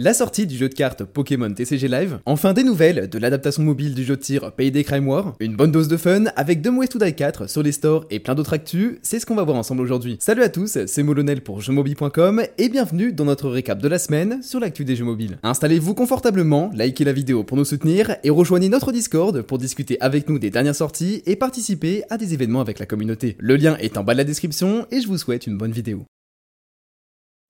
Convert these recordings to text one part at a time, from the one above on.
La sortie du jeu de cartes Pokémon TCG Live, enfin des nouvelles de l'adaptation mobile du jeu de tir Payday Crime War, une bonne dose de fun avec Dumb Ways to Die 4 sur les stores et plein d'autres actus, c'est ce qu'on va voir ensemble aujourd'hui. Salut à tous, c'est Molonel pour jeuxmobile.com et bienvenue dans notre récap de la semaine sur l'actu des jeux mobiles. Installez-vous confortablement, likez la vidéo pour nous soutenir et rejoignez notre Discord pour discuter avec nous des dernières sorties et participer à des événements avec la communauté. Le lien est en bas de la description et je vous souhaite une bonne vidéo.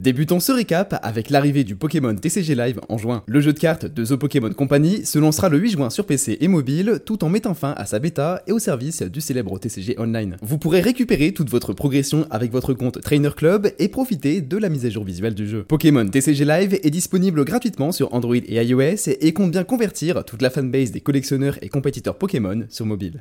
Débutons ce récap avec l'arrivée du Pokémon TCG Live en juin. Le jeu de cartes de The Pokémon Company se lancera le 8 juin sur PC et mobile tout en mettant fin à sa bêta et au service du célèbre TCG Online. Vous pourrez récupérer toute votre progression avec votre compte Trainer Club et profiter de la mise à jour visuelle du jeu. Pokémon TCG Live est disponible gratuitement sur Android et iOS et compte bien convertir toute la fanbase des collectionneurs et compétiteurs Pokémon sur mobile.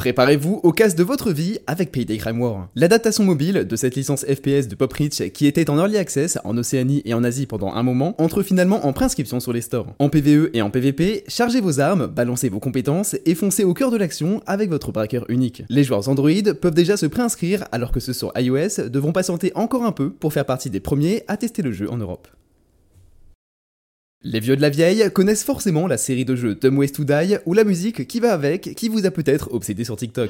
Préparez-vous au casse de votre vie avec Payday Crime War. L'adaptation mobile de cette licence FPS de Pop Rich qui était en early access en Océanie et en Asie pendant un moment entre finalement en préinscription sur les stores. En PvE et en PvP, chargez vos armes, balancez vos compétences et foncez au cœur de l'action avec votre braqueur unique. Les joueurs Android peuvent déjà se préinscrire alors que ceux sur iOS devront patienter encore un peu pour faire partie des premiers à tester le jeu en Europe. Les vieux de la vieille connaissent forcément la série de jeux Dumb Ways to Die ou la musique qui va avec, qui vous a peut-être obsédé sur TikTok.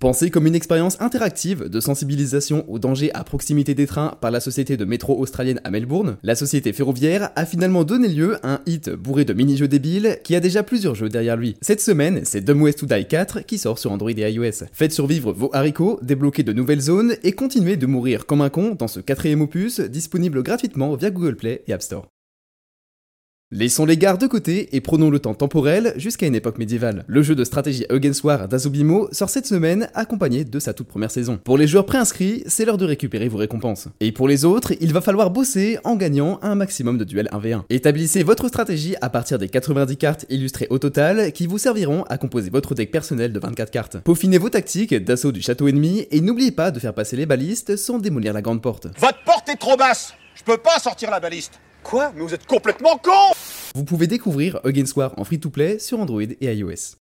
Pensé comme une expérience interactive de sensibilisation aux dangers à proximité des trains par la société de métro australienne à Melbourne, la société ferroviaire a finalement donné lieu à un hit bourré de mini-jeux débiles qui a déjà plusieurs jeux derrière lui. Cette semaine, c'est Dumb Ways to Die 4 qui sort sur Android et iOS. Faites survivre vos haricots, débloquez de nouvelles zones et continuez de mourir comme un con dans ce quatrième opus disponible gratuitement via Google Play et App Store. Laissons les gares de côté et prenons le temps temporel jusqu'à une époque médiévale. Le jeu de stratégie Against War d'Azubimo sort cette semaine accompagné de sa toute première saison. Pour les joueurs préinscrits, c'est l'heure de récupérer vos récompenses. Et pour les autres, il va falloir bosser en gagnant un maximum de duels 1v1. Établissez votre stratégie à partir des 90 cartes illustrées au total qui vous serviront à composer votre deck personnel de 24 cartes. Peaufinez vos tactiques d'assaut du château ennemi et n'oubliez pas de faire passer les balistes sans démolir la grande porte. Votre porte est trop basse Je peux pas sortir la baliste Quoi? Mais vous êtes complètement con Vous pouvez découvrir Against War en free-to-play sur Android et iOS.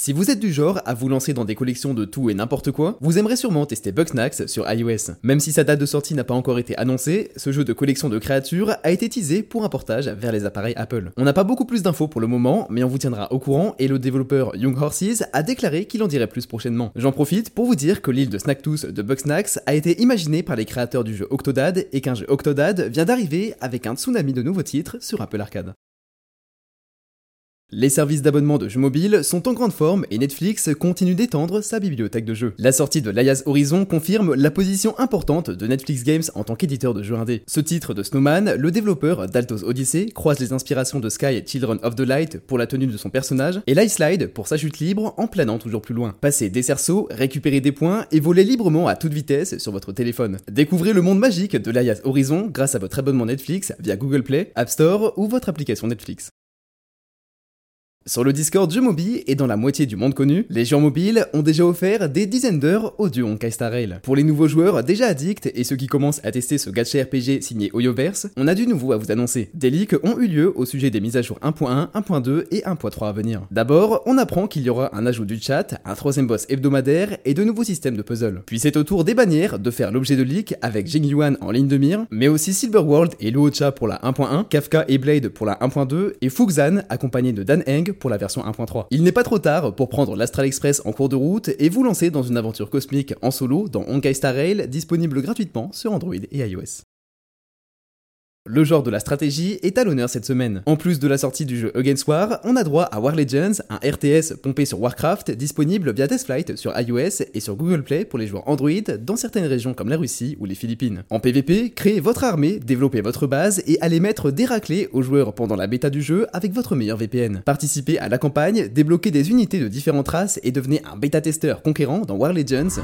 Si vous êtes du genre à vous lancer dans des collections de tout et n'importe quoi, vous aimerez sûrement tester Bugsnax sur iOS. Même si sa date de sortie n'a pas encore été annoncée, ce jeu de collection de créatures a été teasé pour un portage vers les appareils Apple. On n'a pas beaucoup plus d'infos pour le moment, mais on vous tiendra au courant et le développeur Young Horses a déclaré qu'il en dirait plus prochainement. J'en profite pour vous dire que l'île de Snacktooth de Bugsnax a été imaginée par les créateurs du jeu Octodad et qu'un jeu Octodad vient d'arriver avec un tsunami de nouveaux titres sur Apple Arcade. Les services d'abonnement de jeux mobiles sont en grande forme et Netflix continue d'étendre sa bibliothèque de jeux. La sortie de l'Ayaz Horizon confirme la position importante de Netflix Games en tant qu'éditeur de jeux indés. Ce titre de Snowman, le développeur d'Altos Odyssey, croise les inspirations de Sky et Children of the Light pour la tenue de son personnage et Light Slide pour sa chute libre en planant toujours plus loin. Passez des cerceaux, récupérez des points et volez librement à toute vitesse sur votre téléphone. Découvrez le monde magique de l'Ayaz Horizon grâce à votre abonnement Netflix via Google Play, App Store ou votre application Netflix. Sur le Discord Jeux Mobi et dans la moitié du monde connu, les joueurs mobiles ont déjà offert des dizaines d'heures au duo Honkai Star Rail. Pour les nouveaux joueurs déjà addicts et ceux qui commencent à tester ce gacha RPG signé Oyoverse, on a du nouveau à vous annoncer. Des leaks ont eu lieu au sujet des mises à jour 1.1, 1.2 et 1.3 à venir. D'abord, on apprend qu'il y aura un ajout du chat, un troisième boss hebdomadaire et de nouveaux systèmes de puzzle. Puis c'est au tour des bannières de faire l'objet de leaks avec Jing Yuan en ligne de mire, mais aussi Silver World et Luocha pour la 1.1, Kafka et Blade pour la 1.2 et Fuxan accompagné de Dan Heng pour la version 1.3. Il n'est pas trop tard pour prendre l'Astral Express en cours de route et vous lancer dans une aventure cosmique en solo dans Honkai Star Rail disponible gratuitement sur Android et iOS. Le genre de la stratégie est à l'honneur cette semaine. En plus de la sortie du jeu Against War, on a droit à War Legends, un RTS pompé sur Warcraft, disponible via Testflight sur iOS et sur Google Play pour les joueurs Android dans certaines régions comme la Russie ou les Philippines. En PvP, créez votre armée, développez votre base et allez mettre des raclés aux joueurs pendant la bêta du jeu avec votre meilleur VPN. Participez à la campagne, débloquez des unités de différentes races et devenez un bêta-testeur conquérant dans War Legends.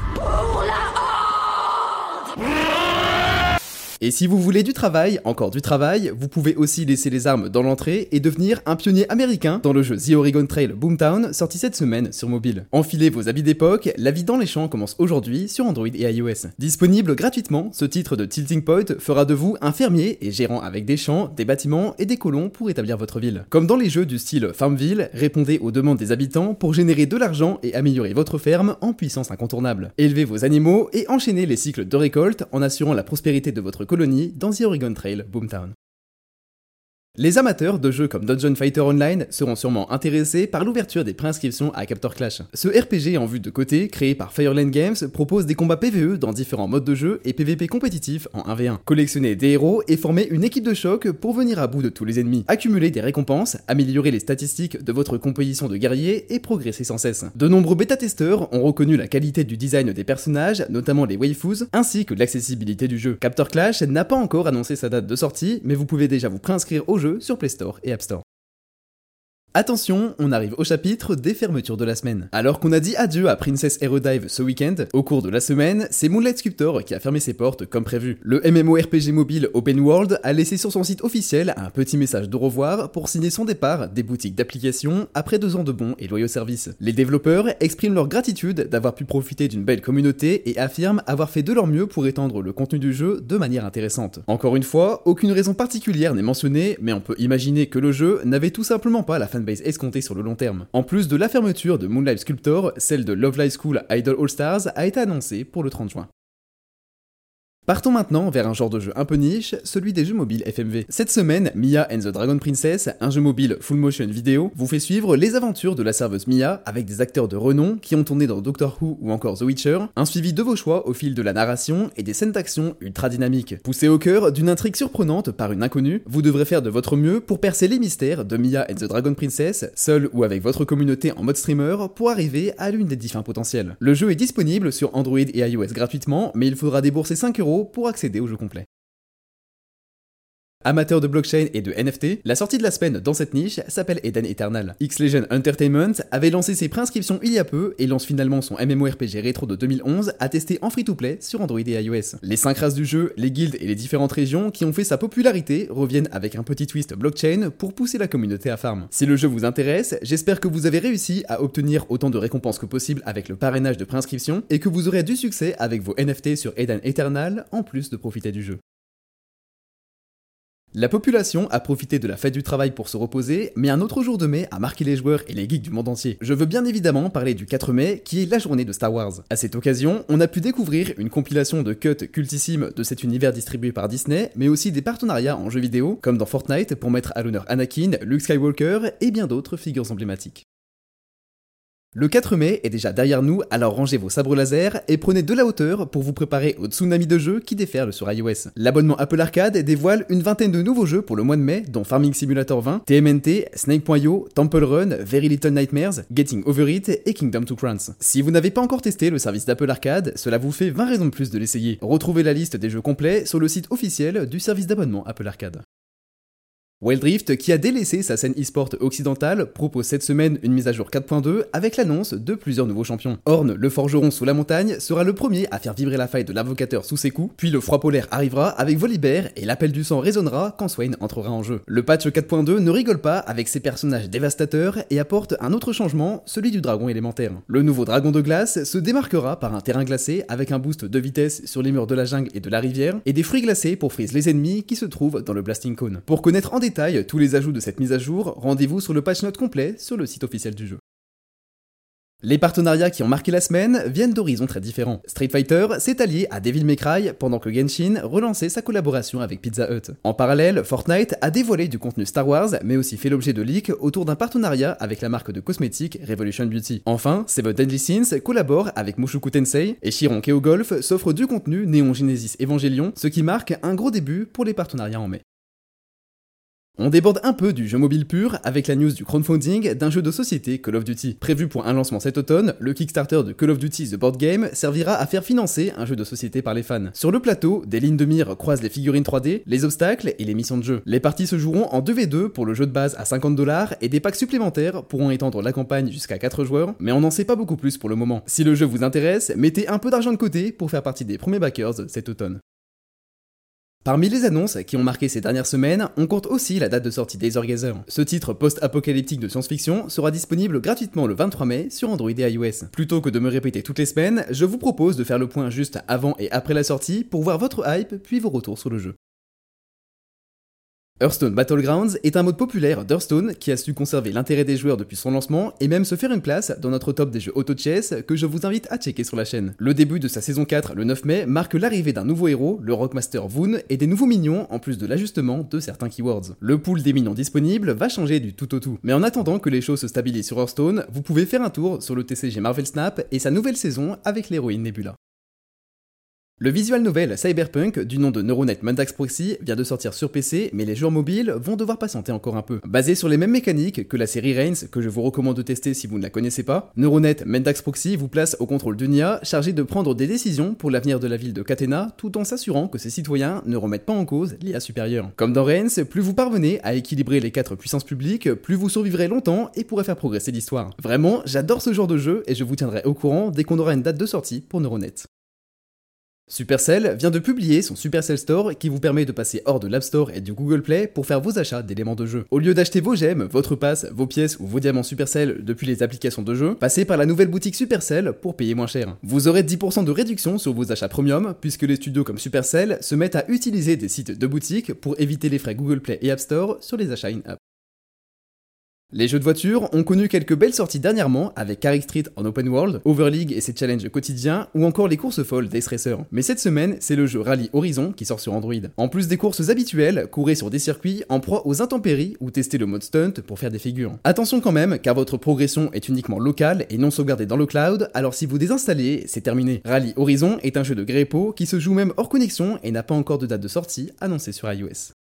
Et si vous voulez du travail, encore du travail, vous pouvez aussi laisser les armes dans l'entrée et devenir un pionnier américain dans le jeu The Oregon Trail Boomtown, sorti cette semaine sur mobile. Enfilez vos habits d'époque, la vie dans les champs commence aujourd'hui sur Android et iOS. Disponible gratuitement, ce titre de Tilting Point fera de vous un fermier et gérant avec des champs, des bâtiments et des colons pour établir votre ville. Comme dans les jeux du style Farmville, répondez aux demandes des habitants pour générer de l'argent et améliorer votre ferme en puissance incontournable. Élevez vos animaux et enchaînez les cycles de récolte en assurant la prospérité de votre colonie dans The Oregon Trail Boomtown. Les amateurs de jeux comme Dungeon Fighter Online seront sûrement intéressés par l'ouverture des préinscriptions à Captor Clash. Ce RPG en vue de côté, créé par Fireland Games, propose des combats PvE dans différents modes de jeu et PvP compétitifs en 1v1. Collectionner des héros et former une équipe de choc pour venir à bout de tous les ennemis. Accumuler des récompenses, améliorer les statistiques de votre composition de guerriers et progresser sans cesse. De nombreux bêta-testeurs ont reconnu la qualité du design des personnages, notamment les waifus, ainsi que l'accessibilité du jeu. Captor Clash n'a pas encore annoncé sa date de sortie, mais vous pouvez déjà vous préinscrire au jeu sur Play Store et App Store. Attention, on arrive au chapitre des fermetures de la semaine. Alors qu'on a dit adieu à Princess Aerodive ce week-end, au cours de la semaine, c'est Moonlight Sculptor qui a fermé ses portes comme prévu. Le MMORPG mobile Open World a laissé sur son site officiel un petit message de revoir pour signer son départ des boutiques d'applications après deux ans de bons et loyaux services. Les développeurs expriment leur gratitude d'avoir pu profiter d'une belle communauté et affirment avoir fait de leur mieux pour étendre le contenu du jeu de manière intéressante. Encore une fois, aucune raison particulière n'est mentionnée, mais on peut imaginer que le jeu n'avait tout simplement pas la fanbase escomptée sur le long terme. En plus de la fermeture de Moonlight Sculptor, celle de Love Live School Idol All Stars a été annoncée pour le 30 juin. Partons maintenant vers un genre de jeu un peu niche, celui des jeux mobiles FMV. Cette semaine, Mia and the Dragon Princess, un jeu mobile full motion vidéo, vous fait suivre les aventures de la serveuse Mia avec des acteurs de renom qui ont tourné dans Doctor Who ou encore The Witcher, un suivi de vos choix au fil de la narration et des scènes d'action ultra dynamiques. Poussé au cœur d'une intrigue surprenante par une inconnue, vous devrez faire de votre mieux pour percer les mystères de Mia and the Dragon Princess, seul ou avec votre communauté en mode streamer, pour arriver à l'une des 10 fins potentielles. Le jeu est disponible sur Android et iOS gratuitement, mais il faudra débourser 5 pour accéder au jeu complet. Amateur de blockchain et de NFT, la sortie de la semaine dans cette niche s'appelle Eden Eternal. X-Legend Entertainment avait lancé ses préinscriptions il y a peu et lance finalement son MMORPG rétro de 2011 à tester en free-to-play sur Android et iOS. Les 5 races du jeu, les guildes et les différentes régions qui ont fait sa popularité reviennent avec un petit twist blockchain pour pousser la communauté à farm. Si le jeu vous intéresse, j'espère que vous avez réussi à obtenir autant de récompenses que possible avec le parrainage de préinscription et que vous aurez du succès avec vos NFT sur Eden Eternal en plus de profiter du jeu. La population a profité de la fête du travail pour se reposer, mais un autre jour de mai a marqué les joueurs et les geeks du monde entier. Je veux bien évidemment parler du 4 mai, qui est la journée de Star Wars. À cette occasion, on a pu découvrir une compilation de cuts cultissimes de cet univers distribué par Disney, mais aussi des partenariats en jeux vidéo, comme dans Fortnite pour mettre à l'honneur Anakin, Luke Skywalker et bien d'autres figures emblématiques. Le 4 mai est déjà derrière nous, alors rangez vos sabres laser et prenez de la hauteur pour vous préparer au tsunami de jeux qui déferle sur iOS. L'abonnement Apple Arcade dévoile une vingtaine de nouveaux jeux pour le mois de mai, dont Farming Simulator 20, TMNT, Snake.io, Temple Run, Very Little Nightmares, Getting Over It et Kingdom to Crowns. Si vous n'avez pas encore testé le service d'Apple Arcade, cela vous fait 20 raisons de plus de l'essayer. Retrouvez la liste des jeux complets sur le site officiel du service d'abonnement Apple Arcade. Wildrift, qui a délaissé sa scène e-sport occidentale, propose cette semaine une mise à jour 4.2 avec l'annonce de plusieurs nouveaux champions. Orne, le forgeron sous la montagne, sera le premier à faire vibrer la faille de l'invocateur sous ses coups, puis le froid polaire arrivera avec Volibear et l'appel du sang résonnera quand Swain entrera en jeu. Le patch 4.2 ne rigole pas avec ses personnages dévastateurs et apporte un autre changement, celui du dragon élémentaire. Le nouveau dragon de glace se démarquera par un terrain glacé avec un boost de vitesse sur les murs de la jungle et de la rivière, et des fruits glacés pour freeze les ennemis qui se trouvent dans le Blasting Cone. Pour connaître détail tous les ajouts de cette mise à jour, rendez-vous sur le patch note complet sur le site officiel du jeu. Les partenariats qui ont marqué la semaine viennent d'horizons très différents. Street Fighter s'est allié à Devil May Cry pendant que Genshin relançait sa collaboration avec Pizza Hut. En parallèle, Fortnite a dévoilé du contenu Star Wars, mais aussi fait l'objet de leaks autour d'un partenariat avec la marque de cosmétiques Revolution Beauty. Enfin, Seven Deadly Sins collabore avec Mushoku Tensei et Chiron Keo Golf s'offre du contenu Neon Genesis Evangelion, ce qui marque un gros début pour les partenariats en mai. On déborde un peu du jeu mobile pur avec la news du crowdfunding d'un jeu de société Call of Duty. Prévu pour un lancement cet automne, le Kickstarter de Call of Duty The Board Game servira à faire financer un jeu de société par les fans. Sur le plateau, des lignes de mire croisent les figurines 3D, les obstacles et les missions de jeu. Les parties se joueront en 2v2 pour le jeu de base à 50 dollars et des packs supplémentaires pourront étendre la campagne jusqu'à 4 joueurs, mais on n'en sait pas beaucoup plus pour le moment. Si le jeu vous intéresse, mettez un peu d'argent de côté pour faire partie des premiers backers cet automne. Parmi les annonces qui ont marqué ces dernières semaines, on compte aussi la date de sortie d'Azergazer. Ce titre post-apocalyptique de science-fiction sera disponible gratuitement le 23 mai sur Android et iOS. Plutôt que de me répéter toutes les semaines, je vous propose de faire le point juste avant et après la sortie pour voir votre hype puis vos retours sur le jeu. Hearthstone Battlegrounds est un mode populaire d'Hearthstone qui a su conserver l'intérêt des joueurs depuis son lancement et même se faire une place dans notre top des jeux auto-chess que je vous invite à checker sur la chaîne. Le début de sa saison 4 le 9 mai marque l'arrivée d'un nouveau héros, le Rockmaster Voon, et des nouveaux minions en plus de l'ajustement de certains keywords. Le pool des minions disponibles va changer du tout au tout. Mais en attendant que les choses se stabilisent sur Hearthstone, vous pouvez faire un tour sur le TCG Marvel Snap et sa nouvelle saison avec l'héroïne Nebula. Le visual novel Cyberpunk, du nom de Neuronet Mendax Proxy, vient de sortir sur PC, mais les joueurs mobiles vont devoir patienter encore un peu. Basé sur les mêmes mécaniques que la série Reigns, que je vous recommande de tester si vous ne la connaissez pas, Neuronet Mendax Proxy vous place au contrôle d'une IA chargée de prendre des décisions pour l'avenir de la ville de Catena, tout en s'assurant que ses citoyens ne remettent pas en cause l'IA supérieure. Comme dans Reigns, plus vous parvenez à équilibrer les quatre puissances publiques, plus vous survivrez longtemps et pourrez faire progresser l'histoire. Vraiment, j'adore ce genre de jeu et je vous tiendrai au courant dès qu'on aura une date de sortie pour Neuronet. Supercell vient de publier son Supercell Store qui vous permet de passer hors de l'App Store et du Google Play pour faire vos achats d'éléments de jeu. Au lieu d'acheter vos gemmes, votre passe, vos pièces ou vos diamants Supercell depuis les applications de jeu, passez par la nouvelle boutique Supercell pour payer moins cher. Vous aurez 10% de réduction sur vos achats premium puisque les studios comme Supercell se mettent à utiliser des sites de boutique pour éviter les frais Google Play et App Store sur les achats in-app. Les jeux de voiture ont connu quelques belles sorties dernièrement avec Carrick Street en open world, Overleague et ses challenges quotidiens, ou encore les courses folles d'Ace Racer. Mais cette semaine, c'est le jeu Rally Horizon qui sort sur Android. En plus des courses habituelles, courez sur des circuits en proie aux intempéries ou testez le mode stunt pour faire des figures. Attention quand même, car votre progression est uniquement locale et non sauvegardée dans le cloud, alors si vous désinstallez, c'est terminé. Rally Horizon est un jeu de Grepo qui se joue même hors connexion et n'a pas encore de date de sortie annoncée sur iOS.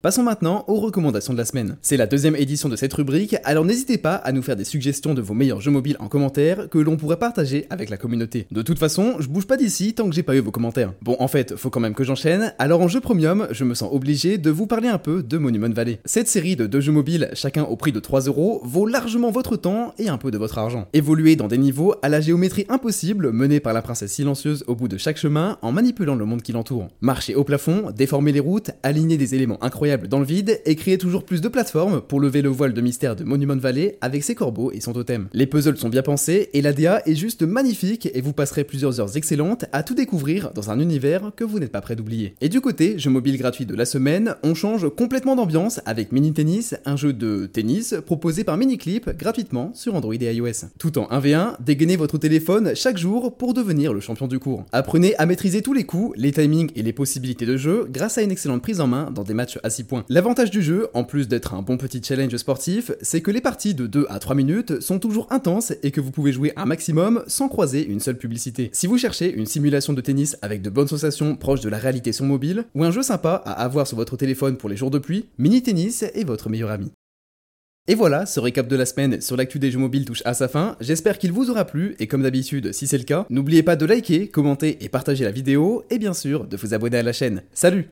Passons maintenant aux recommandations de la semaine. C'est la deuxième édition de cette rubrique, alors n'hésitez pas à nous faire des suggestions de vos meilleurs jeux mobiles en commentaire que l'on pourrait partager avec la communauté. De toute façon, je bouge pas d'ici tant que j'ai pas eu vos commentaires. Bon, en fait, faut quand même que j'enchaîne, alors en jeu premium, je me sens obligé de vous parler un peu de Monument Valley. Cette série de deux jeux mobiles, chacun au prix de 3 euros, vaut largement votre temps et un peu de votre argent. Évoluez dans des niveaux à la géométrie impossible menée par la princesse silencieuse au bout de chaque chemin en manipulant le monde qui l'entoure. Marchez au plafond, déformez les routes, alignez des éléments incroyables dans le vide et créer toujours plus de plateformes pour lever le voile de mystère de Monument Valley avec ses corbeaux et son totem. Les puzzles sont bien pensés et la DA est juste magnifique et vous passerez plusieurs heures excellentes à tout découvrir dans un univers que vous n'êtes pas prêt d'oublier. Et du côté jeu mobile gratuit de la semaine, on change complètement d'ambiance avec Mini Tennis, un jeu de tennis proposé par Miniclip gratuitement sur Android et iOS. Tout en 1v1, dégainez votre téléphone chaque jour pour devenir le champion du cours. Apprenez à maîtriser tous les coups, les timings et les possibilités de jeu grâce à une excellente prise en main dans des matchs L'avantage du jeu, en plus d'être un bon petit challenge sportif, c'est que les parties de 2 à 3 minutes sont toujours intenses et que vous pouvez jouer un maximum sans croiser une seule publicité. Si vous cherchez une simulation de tennis avec de bonnes sensations proches de la réalité sur mobile, ou un jeu sympa à avoir sur votre téléphone pour les jours de pluie, Mini Tennis est votre meilleur ami. Et voilà, ce récap de la semaine sur l'actu des jeux mobiles touche à sa fin. J'espère qu'il vous aura plu et comme d'habitude, si c'est le cas, n'oubliez pas de liker, commenter et partager la vidéo et bien sûr de vous abonner à la chaîne. Salut